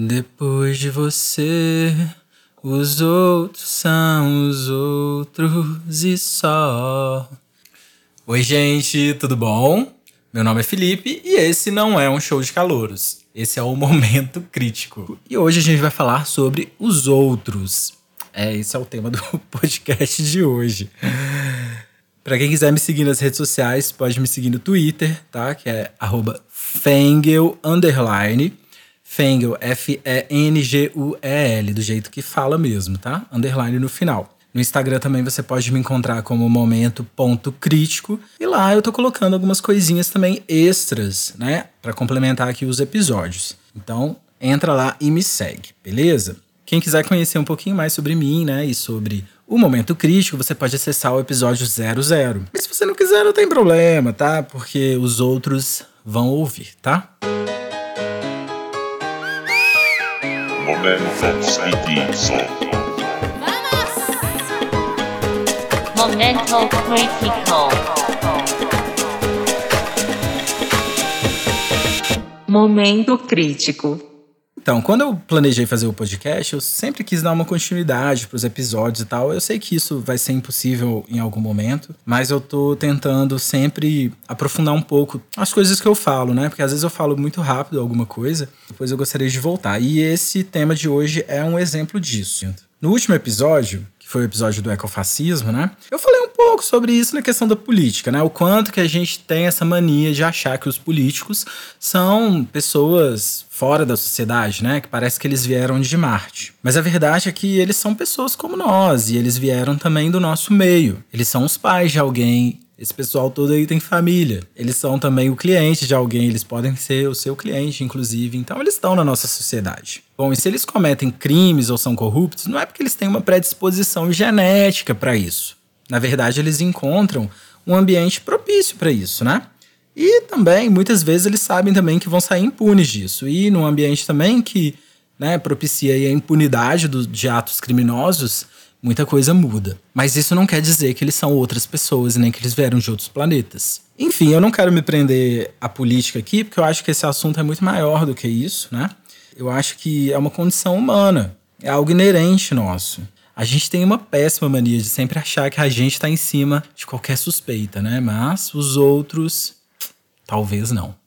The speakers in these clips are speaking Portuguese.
Depois de você, os outros são os outros e só. Oi, gente, tudo bom? Meu nome é Felipe e esse não é um show de calouros. Esse é o momento crítico. E hoje a gente vai falar sobre os outros. É, esse é o tema do podcast de hoje. Para quem quiser me seguir nas redes sociais, pode me seguir no Twitter, tá? Que é @fengel underline Fengel, F-E-N-G-U-E-L, do jeito que fala mesmo, tá? Underline no final. No Instagram também você pode me encontrar como momento ponto crítico. E lá eu tô colocando algumas coisinhas também extras, né? Para complementar aqui os episódios. Então, entra lá e me segue, beleza? Quem quiser conhecer um pouquinho mais sobre mim, né? E sobre o Momento Crítico, você pode acessar o episódio 00. Mas se você não quiser, não tem problema, tá? Porque os outros vão ouvir, tá? Momento Momento Critical. Momento crítico. Então, quando eu planejei fazer o podcast, eu sempre quis dar uma continuidade para os episódios e tal. Eu sei que isso vai ser impossível em algum momento, mas eu tô tentando sempre aprofundar um pouco as coisas que eu falo, né? Porque às vezes eu falo muito rápido alguma coisa, depois eu gostaria de voltar. E esse tema de hoje é um exemplo disso. No último episódio, foi o episódio do ecofascismo, né? Eu falei um pouco sobre isso na questão da política, né? O quanto que a gente tem essa mania de achar que os políticos são pessoas fora da sociedade, né? Que parece que eles vieram de Marte. Mas a verdade é que eles são pessoas como nós e eles vieram também do nosso meio. Eles são os pais de alguém, esse pessoal todo aí tem família. Eles são também o cliente de alguém, eles podem ser o seu cliente, inclusive. Então, eles estão na nossa sociedade. Bom, e se eles cometem crimes ou são corruptos, não é porque eles têm uma predisposição genética para isso. Na verdade, eles encontram um ambiente propício para isso, né? E também, muitas vezes, eles sabem também que vão sair impunes disso. E num ambiente também que né, propicia a impunidade do, de atos criminosos, muita coisa muda. Mas isso não quer dizer que eles são outras pessoas e nem que eles vieram de outros planetas. Enfim, eu não quero me prender à política aqui, porque eu acho que esse assunto é muito maior do que isso, né? Eu acho que é uma condição humana, é algo inerente nosso. A gente tem uma péssima mania de sempre achar que a gente está em cima de qualquer suspeita, né? Mas os outros, talvez não.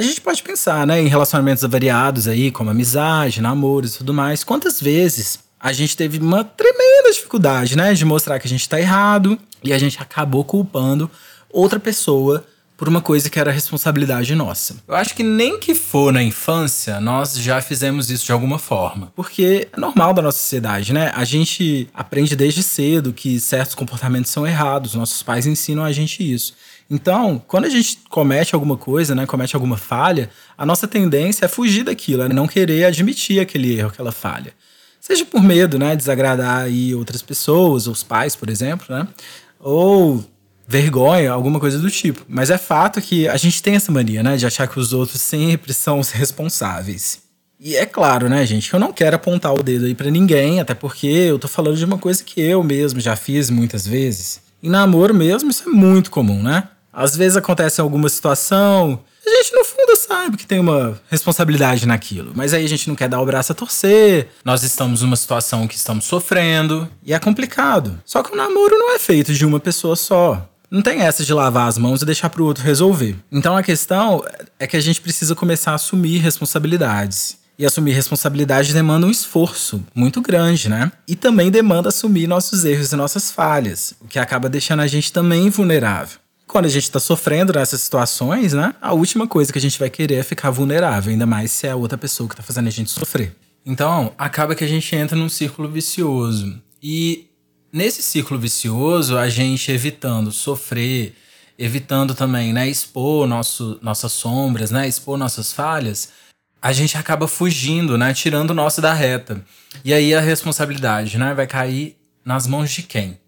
A gente pode pensar, né, em relacionamentos variados aí, como amizade, namoros e tudo mais. Quantas vezes a gente teve uma tremenda dificuldade, né, de mostrar que a gente tá errado e a gente acabou culpando outra pessoa por uma coisa que era responsabilidade nossa. Eu acho que nem que for na infância, nós já fizemos isso de alguma forma. Porque é normal da nossa sociedade, né? A gente aprende desde cedo que certos comportamentos são errados, nossos pais ensinam a gente isso. Então, quando a gente comete alguma coisa, né, comete alguma falha, a nossa tendência é fugir daquilo, é não querer admitir aquele erro, aquela falha. Seja por medo, né, de desagradar aí outras pessoas, os pais, por exemplo, né, ou vergonha, alguma coisa do tipo. Mas é fato que a gente tem essa mania, né, de achar que os outros sempre são os responsáveis. E é claro, né, gente, que eu não quero apontar o dedo aí para ninguém, até porque eu tô falando de uma coisa que eu mesmo já fiz muitas vezes. Em namoro mesmo, isso é muito comum, né? Às vezes acontece alguma situação, a gente no fundo sabe que tem uma responsabilidade naquilo, mas aí a gente não quer dar o braço a torcer. Nós estamos numa situação que estamos sofrendo e é complicado. Só que o namoro não é feito de uma pessoa só. Não tem essa de lavar as mãos e deixar para o outro resolver. Então a questão é que a gente precisa começar a assumir responsabilidades. E assumir responsabilidade demanda um esforço muito grande, né? E também demanda assumir nossos erros e nossas falhas, o que acaba deixando a gente também vulnerável quando a gente está sofrendo nessas situações, né? A última coisa que a gente vai querer é ficar vulnerável, ainda mais se é a outra pessoa que está fazendo a gente sofrer. Então, acaba que a gente entra num círculo vicioso. E nesse círculo vicioso, a gente evitando sofrer, evitando também, né, expor nosso, nossas sombras, né, expor nossas falhas, a gente acaba fugindo, né, tirando o nosso da reta. E aí a responsabilidade, né, vai cair nas mãos de quem?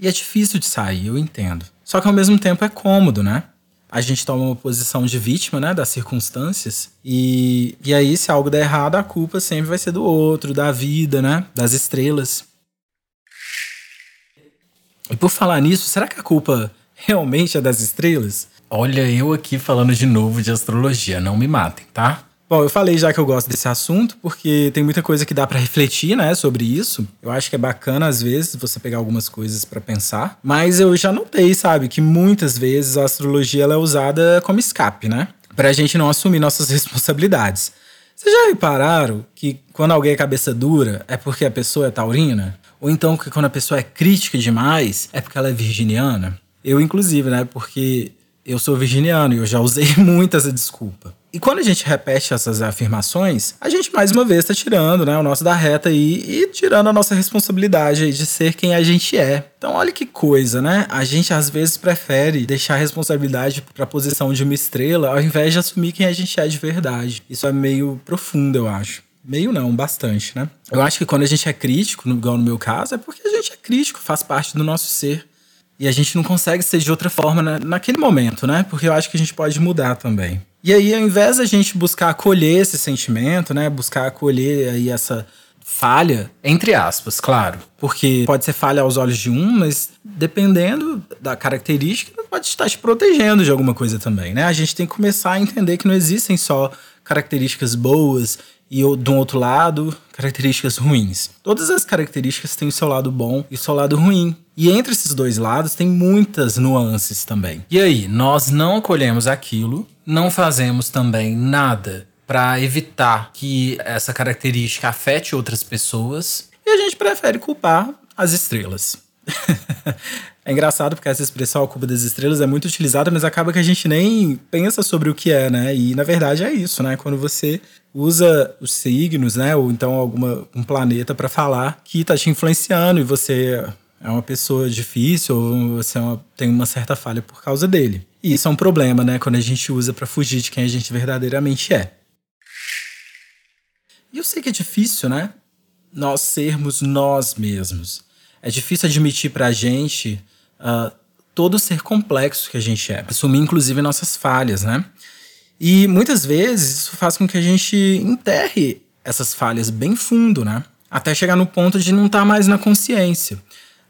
E é difícil de sair, eu entendo. Só que ao mesmo tempo é cômodo, né? A gente toma uma posição de vítima, né, das circunstâncias. E, e aí, se algo der errado, a culpa sempre vai ser do outro, da vida, né, das estrelas. E por falar nisso, será que a culpa realmente é das estrelas? Olha, eu aqui falando de novo de astrologia, não me matem, tá? Bom, eu falei já que eu gosto desse assunto, porque tem muita coisa que dá para refletir, né, sobre isso. Eu acho que é bacana, às vezes, você pegar algumas coisas para pensar. Mas eu já notei, sabe, que muitas vezes a astrologia ela é usada como escape, né? Pra gente não assumir nossas responsabilidades. Vocês já repararam que quando alguém é cabeça dura é porque a pessoa é taurina? Ou então que quando a pessoa é crítica demais é porque ela é virginiana? Eu, inclusive, né? Porque eu sou virginiano e eu já usei muito essa desculpa. E quando a gente repete essas afirmações, a gente mais uma vez está tirando né, o nosso da reta aí e tirando a nossa responsabilidade de ser quem a gente é. Então, olha que coisa, né? A gente às vezes prefere deixar a responsabilidade para a posição de uma estrela ao invés de assumir quem a gente é de verdade. Isso é meio profundo, eu acho. Meio não, bastante, né? Eu acho que quando a gente é crítico, igual no meu caso, é porque a gente é crítico, faz parte do nosso ser. E a gente não consegue ser de outra forma na, naquele momento, né? Porque eu acho que a gente pode mudar também. E aí, ao invés da gente buscar acolher esse sentimento, né? Buscar acolher aí essa falha, entre aspas, claro. Porque pode ser falha aos olhos de um, mas dependendo da característica, pode estar te protegendo de alguma coisa também, né? A gente tem que começar a entender que não existem só características boas e do outro lado, características ruins. Todas as características têm o seu lado bom e o seu lado ruim. E entre esses dois lados tem muitas nuances também. E aí, nós não acolhemos aquilo, não fazemos também nada para evitar que essa característica afete outras pessoas e a gente prefere culpar as estrelas. é engraçado porque essa expressão a culpa das estrelas é muito utilizada, mas acaba que a gente nem pensa sobre o que é, né? E na verdade é isso, né? Quando você usa os signos, né, ou então alguma um planeta para falar que está te influenciando e você é uma pessoa difícil ou você é uma, tem uma certa falha por causa dele. E isso é um problema, né, quando a gente usa para fugir de quem a gente verdadeiramente é. E eu sei que é difícil, né? Nós sermos nós mesmos. É difícil admitir pra gente uh, todo ser complexo que a gente é. Assumir, inclusive, nossas falhas, né? E muitas vezes isso faz com que a gente enterre essas falhas bem fundo, né? Até chegar no ponto de não estar tá mais na consciência.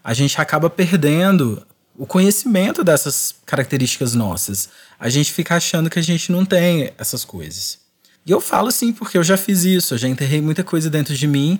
A gente acaba perdendo o conhecimento dessas características nossas. A gente fica achando que a gente não tem essas coisas. E eu falo assim porque eu já fiz isso, eu já enterrei muita coisa dentro de mim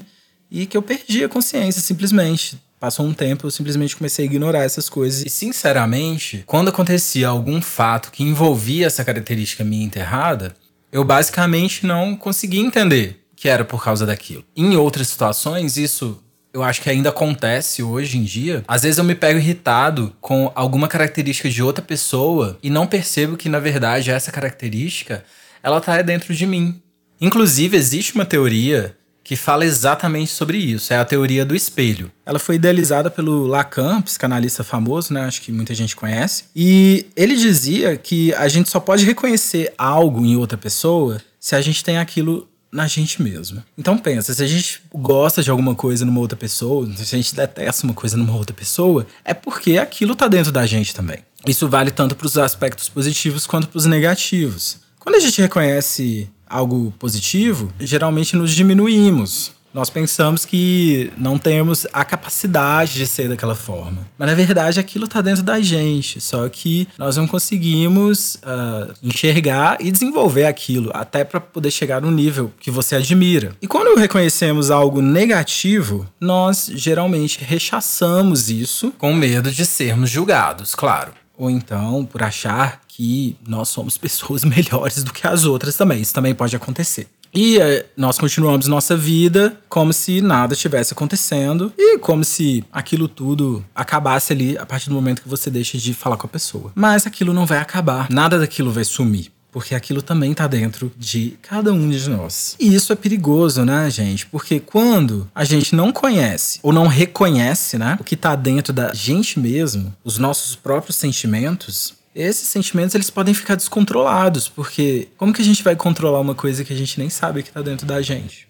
e que eu perdi a consciência simplesmente. Passou um tempo, eu simplesmente comecei a ignorar essas coisas. E, sinceramente, quando acontecia algum fato que envolvia essa característica minha enterrada, eu basicamente não conseguia entender que era por causa daquilo. Em outras situações, isso eu acho que ainda acontece hoje em dia. Às vezes eu me pego irritado com alguma característica de outra pessoa e não percebo que, na verdade, essa característica ela tá dentro de mim. Inclusive, existe uma teoria que fala exatamente sobre isso. É a teoria do espelho. Ela foi idealizada pelo Lacan, psicanalista famoso, né? Acho que muita gente conhece. E ele dizia que a gente só pode reconhecer algo em outra pessoa se a gente tem aquilo na gente mesmo. Então pensa, se a gente gosta de alguma coisa numa outra pessoa, se a gente detesta uma coisa numa outra pessoa, é porque aquilo tá dentro da gente também. Isso vale tanto para os aspectos positivos quanto para os negativos. Quando a gente reconhece algo positivo, geralmente nos diminuímos. Nós pensamos que não temos a capacidade de ser daquela forma. Mas na verdade aquilo está dentro da gente. Só que nós não conseguimos uh, enxergar e desenvolver aquilo até para poder chegar no nível que você admira. E quando reconhecemos algo negativo, nós geralmente rechaçamos isso com medo de sermos julgados, claro. Ou então por achar que nós somos pessoas melhores do que as outras também. Isso também pode acontecer. E é, nós continuamos nossa vida como se nada estivesse acontecendo e como se aquilo tudo acabasse ali a partir do momento que você deixa de falar com a pessoa. Mas aquilo não vai acabar, nada daquilo vai sumir porque aquilo também está dentro de cada um de nós. E isso é perigoso, né, gente? Porque quando a gente não conhece ou não reconhece, né, o que está dentro da gente mesmo, os nossos próprios sentimentos, esses sentimentos eles podem ficar descontrolados, porque como que a gente vai controlar uma coisa que a gente nem sabe que está dentro da gente?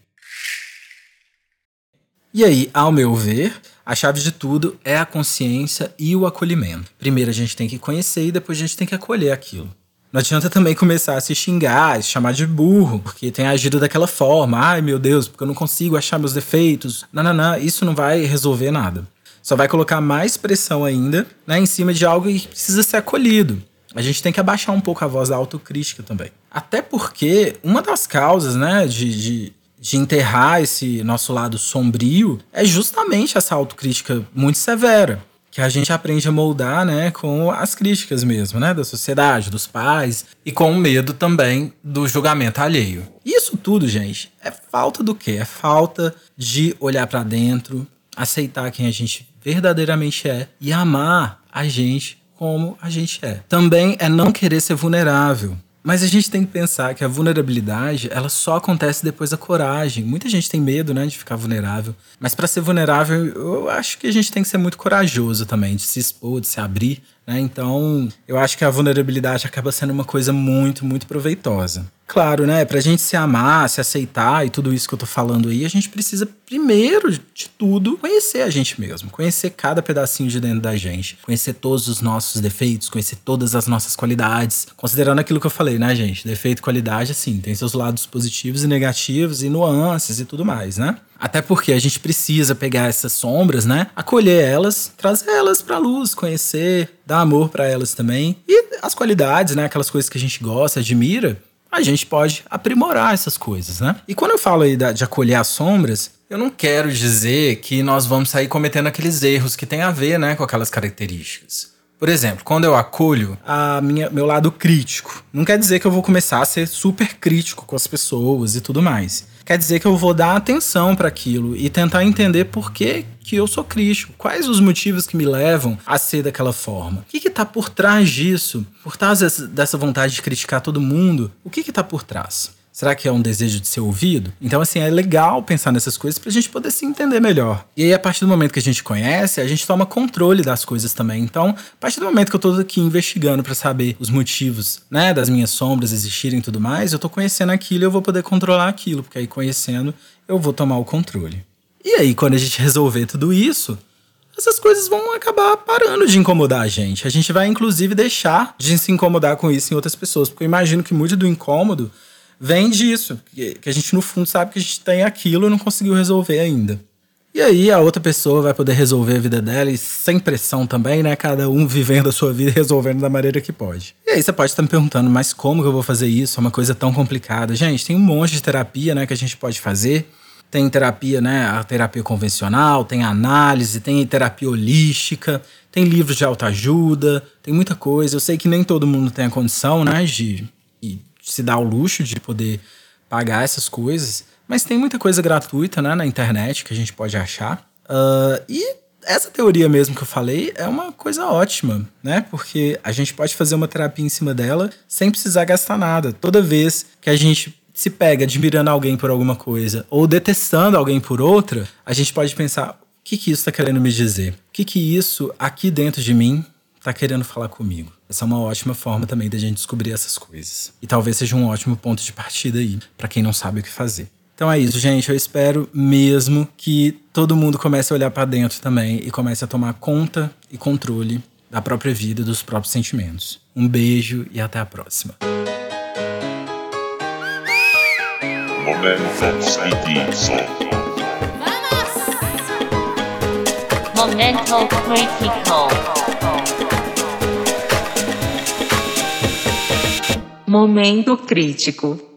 E aí, ao meu ver, a chave de tudo é a consciência e o acolhimento. Primeiro a gente tem que conhecer e depois a gente tem que acolher aquilo. Não adianta também começar a se xingar, se chamar de burro, porque tem agido daquela forma. Ai, meu Deus, porque eu não consigo achar meus defeitos. Não, não, não. Isso não vai resolver nada só vai colocar mais pressão ainda né, em cima de algo que precisa ser acolhido. a gente tem que abaixar um pouco a voz da autocrítica também. Até porque uma das causas, né, de, de, de enterrar esse nosso lado sombrio é justamente essa autocrítica muito severa que a gente aprende a moldar, né, com as críticas mesmo, né, da sociedade, dos pais e com o medo também do julgamento alheio. Isso tudo, gente, é falta do quê? É falta de olhar para dentro, aceitar quem a gente verdadeiramente é e amar a gente como a gente é. Também é não querer ser vulnerável. Mas a gente tem que pensar que a vulnerabilidade, ela só acontece depois da coragem. Muita gente tem medo, né, de ficar vulnerável. Mas para ser vulnerável, eu acho que a gente tem que ser muito corajoso também, de se expor, de se abrir, né? Então, eu acho que a vulnerabilidade acaba sendo uma coisa muito, muito proveitosa. Claro, né? Pra gente se amar, se aceitar e tudo isso que eu tô falando aí, a gente precisa, primeiro de tudo, conhecer a gente mesmo. Conhecer cada pedacinho de dentro da gente. Conhecer todos os nossos defeitos, conhecer todas as nossas qualidades. Considerando aquilo que eu falei, né, gente? Defeito qualidade, assim, tem seus lados positivos e negativos e nuances e tudo mais, né? Até porque a gente precisa pegar essas sombras, né? Acolher elas, trazer elas pra luz, conhecer, dar amor para elas também. E as qualidades, né? Aquelas coisas que a gente gosta, admira, a gente pode aprimorar essas coisas, né? E quando eu falo aí de acolher as sombras, eu não quero dizer que nós vamos sair cometendo aqueles erros que tem a ver, né, com aquelas características. Por exemplo, quando eu acolho a minha, meu lado crítico, não quer dizer que eu vou começar a ser super crítico com as pessoas e tudo mais quer dizer que eu vou dar atenção para aquilo e tentar entender por que, que eu sou crítico. Quais os motivos que me levam a ser daquela forma? O que está por trás disso? Por trás dessa vontade de criticar todo mundo? O que está por trás? Será que é um desejo de ser ouvido? Então, assim, é legal pensar nessas coisas pra gente poder se entender melhor. E aí, a partir do momento que a gente conhece, a gente toma controle das coisas também. Então, a partir do momento que eu tô aqui investigando para saber os motivos, né, das minhas sombras existirem e tudo mais, eu tô conhecendo aquilo e eu vou poder controlar aquilo, porque aí conhecendo, eu vou tomar o controle. E aí, quando a gente resolver tudo isso, essas coisas vão acabar parando de incomodar a gente. A gente vai, inclusive, deixar de se incomodar com isso em outras pessoas. Porque eu imagino que muito do incômodo vem disso, que, a gente no fundo sabe que a gente tem aquilo e não conseguiu resolver ainda. E aí a outra pessoa vai poder resolver a vida dela e sem pressão também, né? Cada um vivendo a sua vida e resolvendo da maneira que pode. E aí você pode estar me perguntando, mas como que eu vou fazer isso? É uma coisa tão complicada. Gente, tem um monte de terapia, né, que a gente pode fazer. Tem terapia, né, a terapia convencional, tem análise, tem terapia holística, tem livros de autoajuda, tem muita coisa. Eu sei que nem todo mundo tem a condição, né, de se dar o luxo de poder pagar essas coisas. Mas tem muita coisa gratuita né, na internet que a gente pode achar. Uh, e essa teoria mesmo que eu falei é uma coisa ótima, né? Porque a gente pode fazer uma terapia em cima dela sem precisar gastar nada. Toda vez que a gente se pega admirando alguém por alguma coisa ou detestando alguém por outra, a gente pode pensar: o que, que isso está querendo me dizer? O que, que isso aqui dentro de mim está querendo falar comigo? Essa é uma ótima forma também da gente descobrir essas coisas. E talvez seja um ótimo ponto de partida aí, para quem não sabe o que fazer. Então é isso, gente. Eu espero mesmo que todo mundo comece a olhar para dentro também e comece a tomar conta e controle da própria vida e dos próprios sentimentos. Um beijo e até a próxima. Momento Critical. Momento crítico.